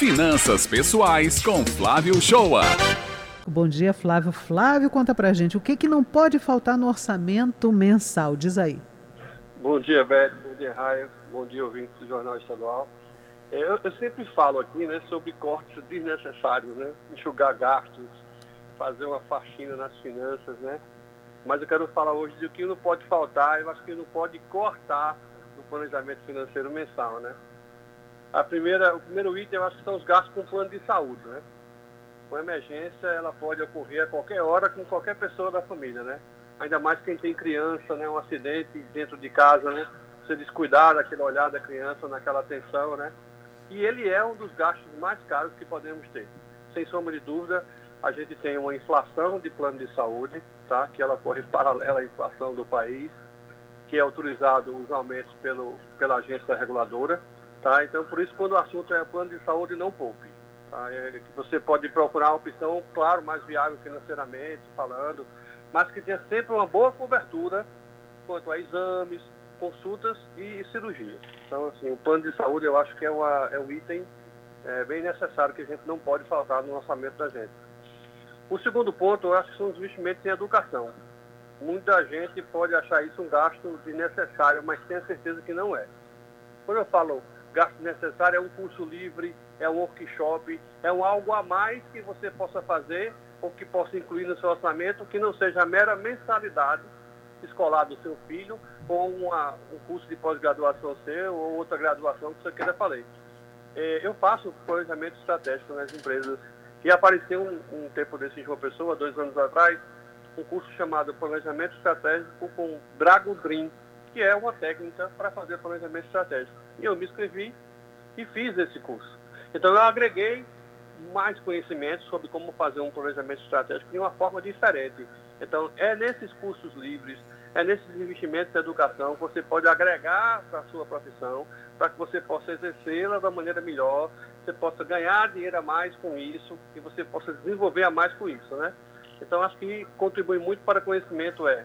Finanças Pessoais com Flávio Shoa. Bom dia, Flávio. Flávio, conta pra gente o que, que não pode faltar no orçamento mensal. Diz aí. Bom dia, Beto. Bom dia, Raia. Bom dia, ouvinte do Jornal Estadual. É, eu, eu, sempre falo aqui né, sobre cortes desnecessários, né? enxugar gastos, fazer uma faxina nas finanças, né? Mas eu quero falar hoje de o que não pode faltar, eu acho que não pode cortar no planejamento financeiro mensal, né? A primeira, o primeiro item eu acho que são os gastos com plano de saúde, né? Uma emergência, ela pode ocorrer a qualquer hora com qualquer pessoa da família, né? Ainda mais quem tem criança, né? Um acidente dentro de casa, né? Você descuidar daquele olhar da criança, naquela atenção, né? E ele é um dos gastos mais caros que podemos ter. Sem sombra de dúvida, a gente tem uma inflação de plano de saúde, tá? que ela corre paralela à inflação do país, que é autorizado os aumentos pelo, pela agência reguladora. Tá? Então, por isso, quando o assunto é plano de saúde, não poupe. Tá? É você pode procurar uma opção, claro, mais viável financeiramente, falando, mas que tenha sempre uma boa cobertura quanto a exames, consultas e cirurgias. Então, assim, o plano de saúde eu acho que é, uma, é um item é, bem necessário que a gente não pode faltar no orçamento da gente. O segundo ponto, eu acho que são os investimentos em educação. Muita gente pode achar isso um gasto desnecessário, mas tenho certeza que não é. Quando eu falo gasto necessário, é um curso livre, é um workshop, é um algo a mais que você possa fazer ou que possa incluir no seu orçamento, que não seja a mera mensalidade escolar do seu filho ou uma, um curso de pós-graduação seu ou outra graduação que você queira fazer. É, eu faço planejamento estratégico nas empresas e apareceu um, um tempo desse em João Pessoa, dois anos atrás, um curso chamado Planejamento Estratégico com Dragon Dream, que é uma técnica para fazer planejamento estratégico. E eu me inscrevi e fiz esse curso. Então eu agreguei mais conhecimento sobre como fazer um planejamento estratégico de uma forma diferente. Então é nesses cursos livres, é nesses investimentos em educação que você pode agregar para a sua profissão, para que você possa exercê-la da maneira melhor, você possa ganhar dinheiro a mais com isso e você possa desenvolver a mais com isso, né? Então, acho que contribui muito para o conhecimento é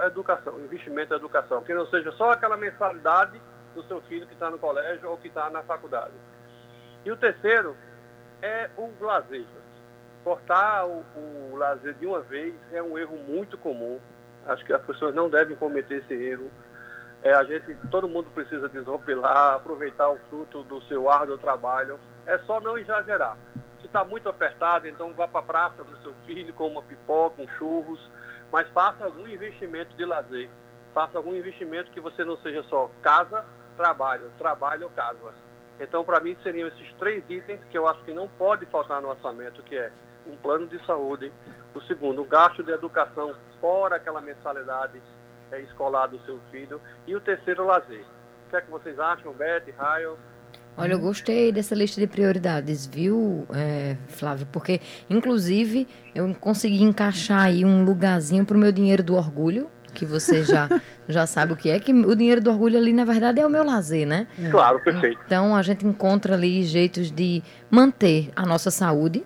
a educação, investimento em educação, que não seja só aquela mensalidade do seu filho que está no colégio ou que está na faculdade. E o terceiro é o lazer. Cortar o, o lazer de uma vez é um erro muito comum. Acho que as pessoas não devem cometer esse erro. É, a gente, todo mundo precisa desopilar, aproveitar o fruto do seu árduo trabalho. É só não exagerar. Se está muito apertado, então vá para a praça do seu filho com uma pipoca, um churros, mas faça algum investimento de lazer. Faça algum investimento que você não seja só casa, trabalho, trabalho ou casa. Então, para mim, seriam esses três itens que eu acho que não pode faltar no orçamento, que é um plano de saúde, o segundo, um gasto de educação fora aquela mensalidade é, escolar do seu filho. E o terceiro, o lazer. O que é que vocês acham, Beth, Raio? Olha, eu gostei dessa lista de prioridades, viu, é, Flávio? Porque, inclusive, eu consegui encaixar aí um lugarzinho para o meu dinheiro do orgulho, que você já, já sabe o que é, que o dinheiro do orgulho ali, na verdade, é o meu lazer, né? Claro, perfeito. Então, a gente encontra ali jeitos de manter a nossa saúde,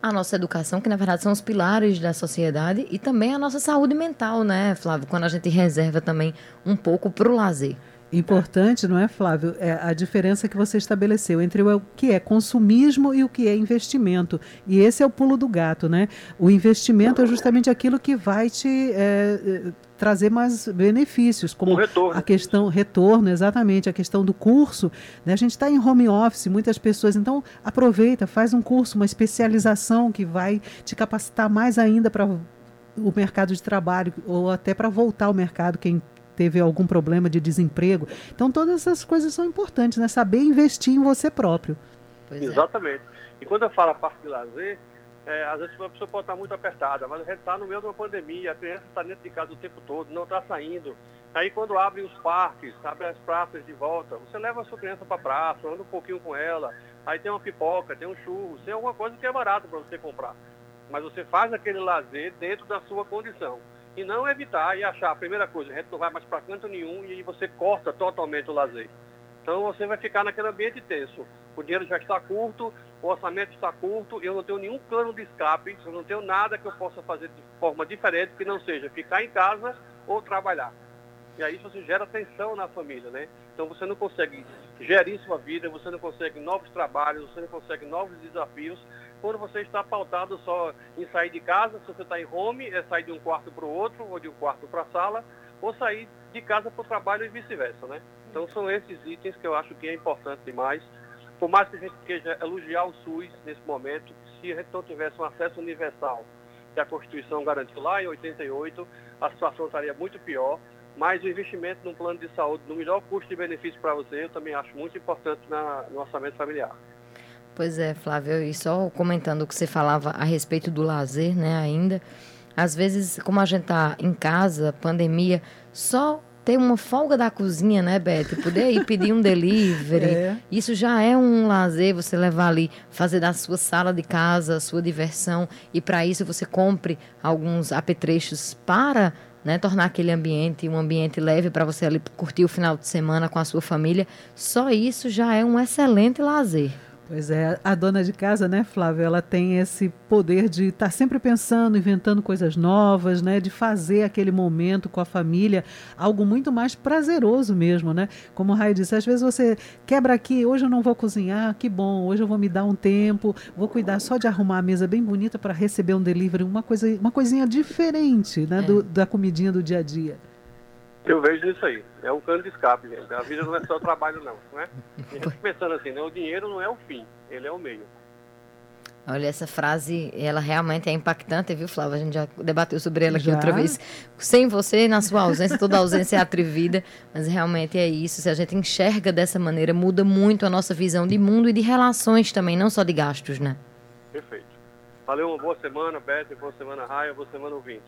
a nossa educação, que na verdade são os pilares da sociedade, e também a nossa saúde mental, né, Flávio? Quando a gente reserva também um pouco para o lazer. Importante, não é, Flávio? É a diferença que você estabeleceu entre o que é consumismo e o que é investimento. E esse é o pulo do gato, né? O investimento é justamente aquilo que vai te é, trazer mais benefícios, como retorno. a questão retorno, exatamente, a questão do curso. Né? A gente está em home office, muitas pessoas, então aproveita, faz um curso, uma especialização que vai te capacitar mais ainda para o mercado de trabalho ou até para voltar ao mercado quem teve algum problema de desemprego. Então, todas essas coisas são importantes, né? Saber investir em você próprio. Pois é. Exatamente. É. E quando eu falo a parte de lazer, é, às vezes a pessoa pode estar muito apertada, mas a gente está no meio de uma pandemia, a criança está dentro de casa o tempo todo, não está saindo. Aí quando abrem os parques, abrem as praças de volta, você leva a sua criança para a praça, anda um pouquinho com ela, aí tem uma pipoca, tem um churro, tem alguma coisa que é barato para você comprar. Mas você faz aquele lazer dentro da sua condição e não evitar e achar a primeira coisa, a gente não vai mais para canto nenhum e você corta totalmente o lazer. Então você vai ficar naquele ambiente tenso. O dinheiro já está curto, o orçamento está curto, eu não tenho nenhum plano de escape, eu não tenho nada que eu possa fazer de forma diferente que não seja ficar em casa ou trabalhar. E aí você gera tensão na família, né? Então você não consegue gerir sua vida, você não consegue novos trabalhos, você não consegue novos desafios quando você está pautado só em sair de casa, se você está em home, é sair de um quarto para o outro, ou de um quarto para a sala, ou sair de casa para o trabalho e vice-versa, né? Então são esses itens que eu acho que é importante demais. Por mais que a gente queira elogiar o SUS nesse momento, se a gente não tivesse um acesso universal que a Constituição garantiu lá em 88, a situação estaria muito pior. Mas o investimento num plano de saúde no melhor custo de benefício para você, eu também acho muito importante na, no orçamento familiar. Pois é, Flávio, e só comentando o que você falava a respeito do lazer, né, ainda, às vezes, como a gente tá em casa, pandemia, só ter uma folga da cozinha, né, Beth? Poder ir pedir um delivery. É. Isso já é um lazer, você levar ali, fazer da sua sala de casa a sua diversão. E para isso você compre alguns apetrechos para né, tornar aquele ambiente um ambiente leve para você ali curtir o final de semana com a sua família. Só isso já é um excelente lazer. Pois é, a dona de casa, né, Flávia, ela tem esse poder de estar tá sempre pensando, inventando coisas novas, né, de fazer aquele momento com a família algo muito mais prazeroso mesmo, né? Como o Raio disse, às vezes você quebra aqui, hoje eu não vou cozinhar, que bom, hoje eu vou me dar um tempo, vou cuidar só de arrumar a mesa bem bonita para receber um delivery, uma coisa, uma coisinha diferente, né, é. do, da comidinha do dia a dia. Eu vejo isso aí. É um cano de escape, gente. A vida não é só trabalho, não. não é? A gente pensando assim, né? o dinheiro não é o fim, ele é o meio. Olha, essa frase, ela realmente é impactante, viu, Flávia? A gente já debateu sobre ela aqui já? outra vez. Sem você, na sua ausência, toda ausência é atrevida, mas realmente é isso. Se a gente enxerga dessa maneira, muda muito a nossa visão de mundo e de relações também, não só de gastos, né? Perfeito. Valeu, uma boa semana, Beto, boa semana, Raia, boa semana, ouvinte.